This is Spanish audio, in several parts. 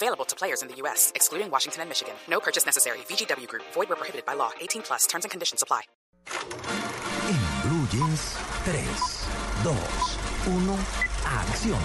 Available to players in the U.S., excluding Washington and Michigan. No purchase necessary. VGW Group. Void where prohibited by law. 18 plus. Terms and conditions apply. En Blue Jeans, 3, 2, 1, acción.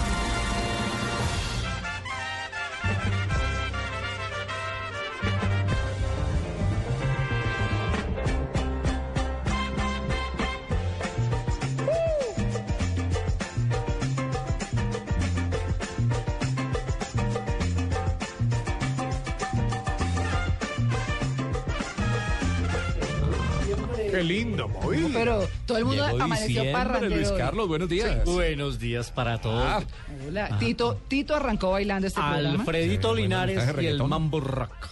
Qué lindo, movido. Pero todo el mundo Llegó amaneció parrandero. Luis. Carlos, buenos días. Buenos días para todos. Ah, Hola. Tito, Tito arrancó bailando este programa. Alfredito Sí, Linares bueno, y el. Mambo Rock.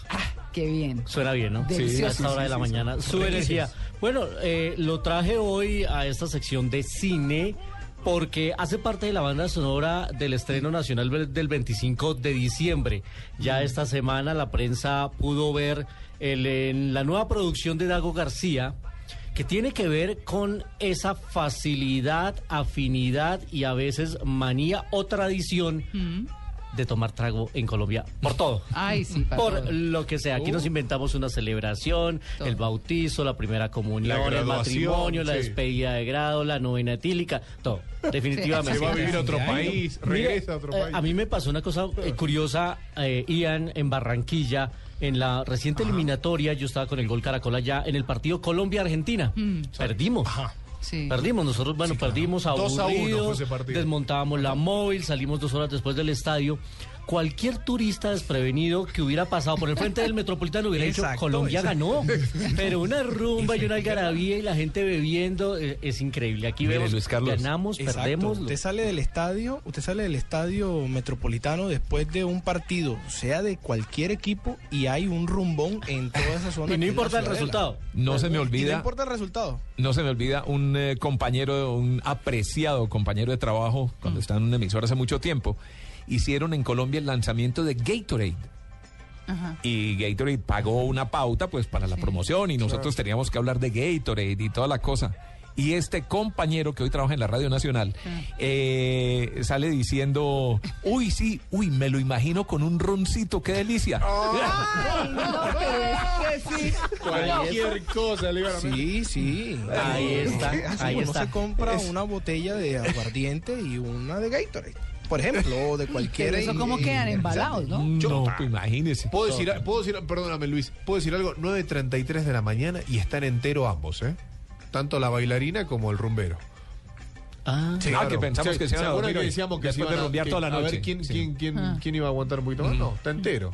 Qué bien. Suena bien, ¿no? Delicioso. A esta hora de la mañana. Su energía. Bueno, eh, lo traje hoy a esta sección de cine porque hace parte de la banda sonora del estreno nacional del del 25 de diciembre. Ya esta semana la prensa pudo ver el, en la nueva producción de Dago García que tiene que ver con esa facilidad, afinidad y a veces manía o tradición de tomar trago en Colombia por todo. Ay, sí, para Por todo. lo que sea, aquí nos inventamos una celebración, Todo. el bautizo, la primera comunión, La el matrimonio, la despedida de grado, la novena etílica, todo. Definitivamente. Se va a vivir a otro país, regresa a otro eh, país. a mí me pasó una cosa eh, curiosa, eh, Ian, en Barranquilla, en la reciente eliminatoria, yo estaba con el gol Caracol allá, en el partido Colombia-Argentina. Perdimos. Sí. Perdimos, nosotros, bueno, perdimos Dos a uno desmontábamos la móvil, salimos dos horas después del estadio. Cualquier turista desprevenido que hubiera pasado por el frente del Metropolitano hubiera dicho, Colombia ganó. Pero una rumba y una algarabía y la gente bebiendo, eh, es increíble. Aquí Mire, vemos, Luis Carlos. ganamos, Exacto. perdemos. Usted sale del estadio, usted sale del estadio metropolitano después de un partido, sea de cualquier equipo, y hay un rumbón en toda esa zona. Y no importa el resultado. no se me Y no olvida, importa el resultado. no se me olvida un eh, compañero, un apreciado compañero de trabajo, cuando estaba en una emisora hace mucho tiempo, hicieron en Colombia el lanzamiento de Gatorade. Ajá. Y Gatorade pagó una pauta pues para la promoción y nosotros teníamos que hablar de Gatorade y toda la cosa. Y este compañero que hoy trabaja en la Radio Nacional eh, sale diciendo, uy, sí, uy, me lo imagino con un roncito, qué delicia. Ay, no, pero es que sí. Cualquier cosa le iban a meter. Sí, sí. Ahí está, ahí uno está. se compra una botella de aguardiente y una de Gatorade, por ejemplo, o de cualquier. Pero eso cómo quedan embalados, ¿no? No, pues imagínese. Puedo decir, puedo decir, perdóname Luis, puedo decir algo, 9.33 de la mañana y están entero ambos, ¿eh? Tanto la bailarina como el rumbero. Ah, Ah, que pensamos que se iban a dormir que decíamos que Después se iban de a- rumbear que- toda la A ver noche. quién, Sí. quién, quién, Ah. quién iba a aguantar un poquito más. No, está entero.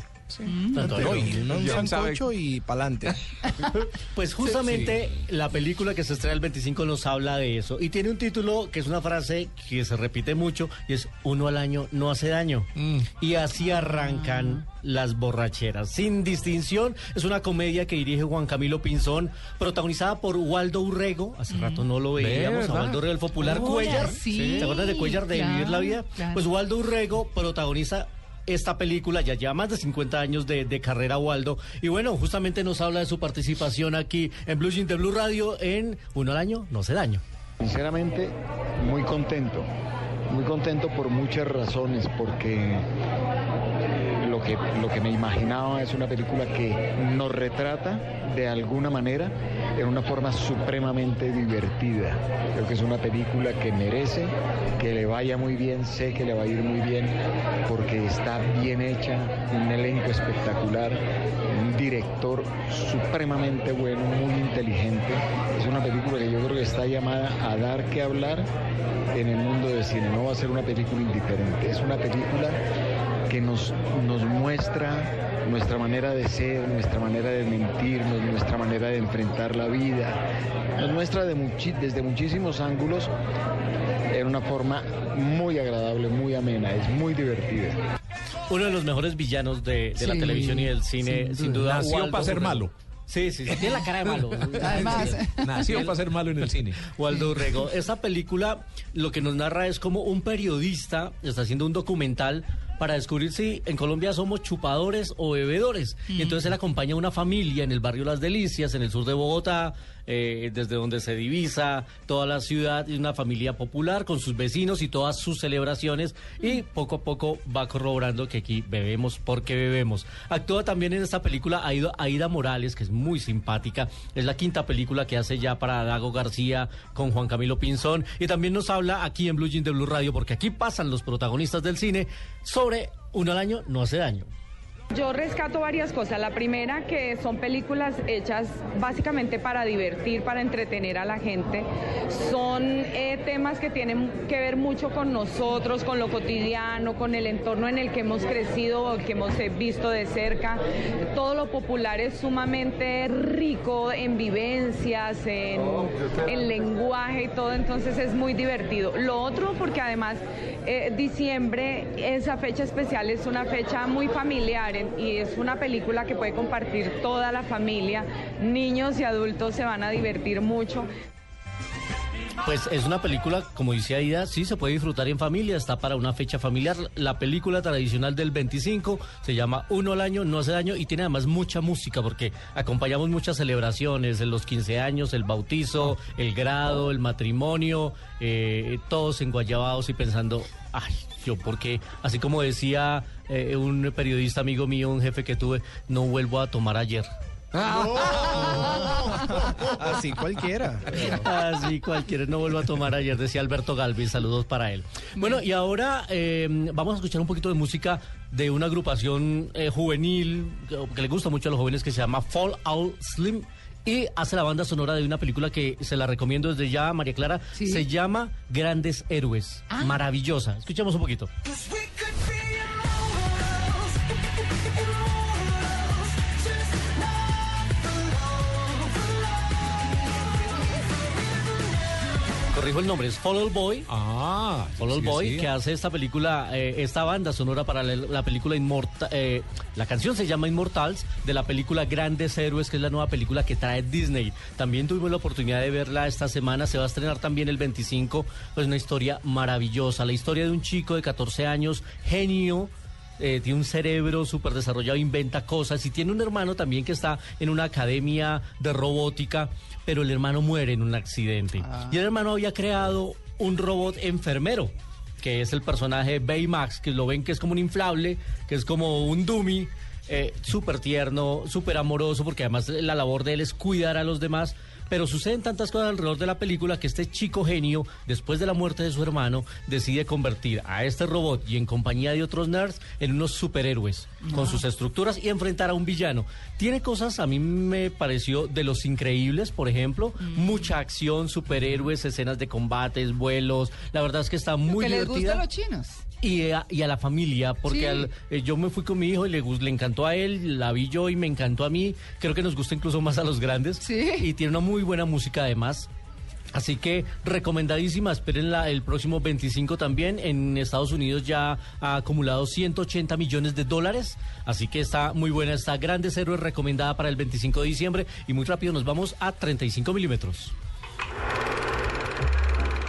Tanto No, no. y un sancocho y pa'lante. Pues justamente la película que se estrena el 25 nos habla de eso. Y tiene un título que es una frase que se repite mucho y es uno al año no hace daño. Mm. Y así arrancan las borracheras. Sin distinción, es una comedia que dirige Juan Camilo Pinzón, protagonizada por Waldo Urrego. Hace rato no lo veíamos, a. Waldo Urrego, el popular Hola, Cuellar. sí, ¿Te acuerdas de Cuellar de claro, Vivir la Vida? claro. Pues Waldo Urrego protagoniza esta película, ya lleva más de 50 años de, carrera Waldo, y bueno, justamente nos habla de su participación aquí en Blue Jeans de Blue Radio en Uno al Año, no se daño. Sinceramente, muy contento. Muy contento por muchas razones, porque lo que me imaginaba es una película que nos retrata de alguna manera en una forma supremamente divertida. Creo que es una película que merece que le vaya muy bien, sé que le va a ir muy bien, porque está bien hecha, un elenco espectacular, un director supremamente bueno, muy inteligente. Es una película que yo creo que está llamada a dar que hablar en el mundo del cine. No va a ser una película indiferente, es una película que nos, nos muestra nuestra manera de ser, nuestra manera de mentirnos, nuestra manera de enfrentar la vida. Nos muestra de muchi- desde muchísimos ángulos en una forma muy agradable, muy amena, es muy divertida. Uno de los mejores villanos de, de la Sí, televisión y del cine, sin sin duda. Nació Waldo para ser Urrego. malo. Sí, sí, sí, tiene la cara de malo. Además, Nació para ser malo en el cine. Waldo Urrego. Esta película lo que nos narra es como un periodista está haciendo un documental para descubrir si en Colombia somos chupadores o bebedores. Y entonces él acompaña a una familia en el barrio Las Delicias, en el sur de Bogotá, eh, desde donde se divisa toda la ciudad, y una familia popular con sus vecinos y todas sus celebraciones. Y poco a poco va corroborando que aquí bebemos porque bebemos. Actúa también en esta película Aida, Aida Morales, que es muy simpática. Es la quinta película que hace ya para Dago García con Juan Camilo Pinzón. Y también nos habla aquí en Blue Jean de Blue Radio, porque aquí pasan los protagonistas del cine sobre uno al año no hace daño. Yo rescato varias cosas. La primera, que son películas hechas básicamente para divertir, para entretener a la gente. Son eh, temas que tienen que ver mucho con nosotros, con lo cotidiano, con el entorno en el que hemos crecido, que hemos eh, visto de cerca. Todo lo popular es sumamente rico en vivencias, en, en lenguaje y todo, entonces es muy divertido. Lo otro, porque además eh, diciembre, esa fecha especial es una fecha muy familiar y es una película que puede compartir toda la familia. Niños y adultos se van a divertir mucho. Pues es una película, como dice Aida, sí se puede disfrutar en familia, está para una fecha familiar. La película tradicional del 25 se llama Uno al año, no hace daño y tiene además mucha música porque acompañamos muchas celebraciones, los 15 años, el bautizo, el grado, el matrimonio, eh, todos enguayabados y pensando, ay, yo porque, así como decía eh, un periodista amigo mío, un jefe que tuve, no vuelvo a tomar ayer. Así cualquiera. Así cualquiera no vuelvo a tomar ayer, decía Alberto Galvin, saludos para él. Bueno, y ahora eh, vamos a escuchar un poquito de música de una agrupación eh, juvenil que, que le gusta mucho a los jóvenes que se llama Fall Out Slim. Y hace la banda sonora de una película que se la recomiendo desde ya, María Clara. Sí. Se llama Grandes Héroes. Maravillosa. Escuchemos un poquito. Corrijo el nombre, es Fall Out Boy. Ah, sí, Boy, que hace esta película, eh, esta banda sonora para la, la película Inmortal. la canción se llama Immortals, de la película Grandes Héroes, que es la nueva película que trae Disney. También tuvimos la oportunidad de verla esta semana, se va a estrenar también el 25. Pues una historia maravillosa, la historia de un chico de 14 años, genio. Eh, tiene un cerebro súper desarrollado, inventa cosas y tiene un hermano también que está en una academia de robótica, pero el hermano muere en un accidente. Y el hermano había creado un robot enfermero, que es el personaje Baymax, que lo ven que es como un inflable, que es como un dummy, eh, súper tierno, súper amoroso, porque además la labor de él es cuidar a los demás. Pero suceden tantas cosas alrededor de la película que este chico genio, después de la muerte de su hermano, decide convertir a este robot y en compañía de otros nerds en unos superhéroes con sus estructuras y enfrentar a un villano. Tiene cosas, a mí me pareció de los increíbles, por ejemplo, mucha acción, superhéroes, escenas de combates, vuelos. La verdad es que está muy que les gusta a los chinos. Y a, y a la familia, porque Sí. al- eh, yo me fui con mi hijo y le, le encantó a él, la vi yo y me encantó a mí. Creo que nos gusta incluso más a los grandes. Sí. Y tiene una muy buena música además. Así que recomendadísima, espérenla el próximo 25 también. En Estados Unidos ya ha acumulado 180 millones de dólares. Así que está muy buena, está Grandes Héroes recomendada para el 25 de diciembre. Y muy rápido nos vamos a 35 milímetros.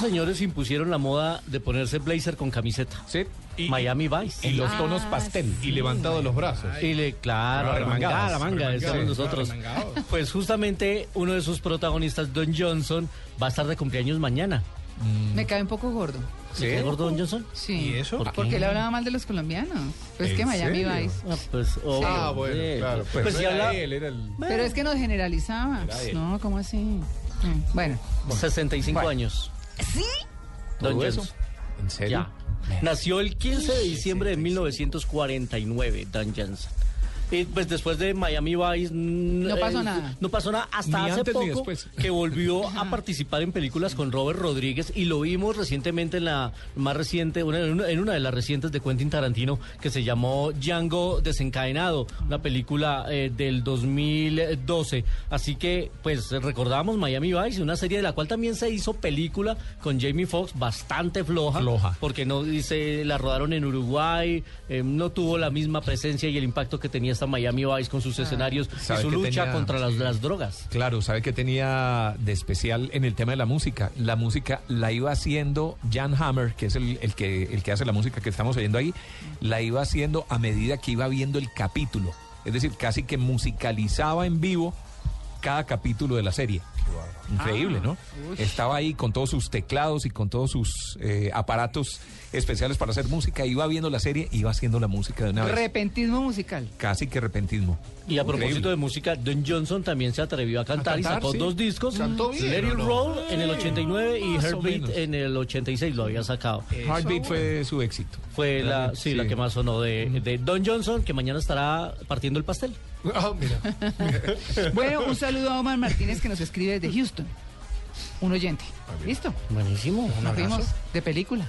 Señores impusieron la moda de ponerse blazer con camiseta. Sí. Y, Miami Vice. y los tonos Ah, pastel. Y levantados los brazos. Y le, claro, remangada, la manga, decíamos nosotros. Pues justamente uno de sus protagonistas, Don Johnson, va a estar de cumpleaños mañana. Me cae un poco gordo. ¿Sí? ¿Te gordo Don Johnson? Sí. ¿Y eso? ¿Por qué? Porque le hablaba mal de los colombianos. Pues ¿En que Miami serio? Vice. Ah, pues, Ah, bueno, sí. claro. Pues, Pues, no era él, era el... Pero es que nos generalizaba. Era él. No, ¿cómo así? Mm, Bueno. 65 Bueno. años. ¿Sí? Don. Johnson. ¿En serio? Ya. Nació el 15 de diciembre de 1949, Don Johnson. Y pues después de Miami Vice... No pasó nada. No pasó nada hasta Ni hace antes poco que volvió a participar en películas con Robert Rodríguez y lo vimos recientemente en la más reciente, una- en una, en una de las recientes de Quentin Tarantino que se llamó Django Desencadenado, una película eh, del 2012. Así que pues recordamos Miami Vice, una serie de la cual también se hizo película con Jamie Foxx bastante floja. Floja. Porque no dice, la rodaron en Uruguay, eh, no tuvo la misma presencia y el impacto que tenía esta Miami Vice con sus escenarios y su lucha tenía- contra las, las drogas. Claro, ¿sabe que tenía de especial en el tema de la música? La música la iba haciendo Jan Hammer, que es el, el que, el que hace la música que estamos oyendo ahí, la iba haciendo a medida que iba viendo el capítulo. Es decir, casi que musicalizaba en vivo cada capítulo de la serie. Increíble, Ah, ¿no? Estaba ahí con todos sus teclados y con todos sus eh, aparatos especiales para hacer música, iba viendo la serie, iba haciendo la música de una vez. Repentismo musical. Casi que repentismo. Y a propósito Increíble. de música, Don Johnson también se atrevió a cantar, y cantar, sacó sí. dos discos. Cantó bien, Let It ¿o no? Roll en el 89 y Heartbeat en el 86 lo había sacado. Heartbeat fue su éxito. Fue la, sí, Sí. la que más sonó de, de Don Johnson, que mañana estará partiendo el pastel. Ah, mira. Bueno, un saludo a Omar Martínez que nos escribe desde Houston. Un oyente. ¿Listo? Buenísimo. Nos fuimos de película.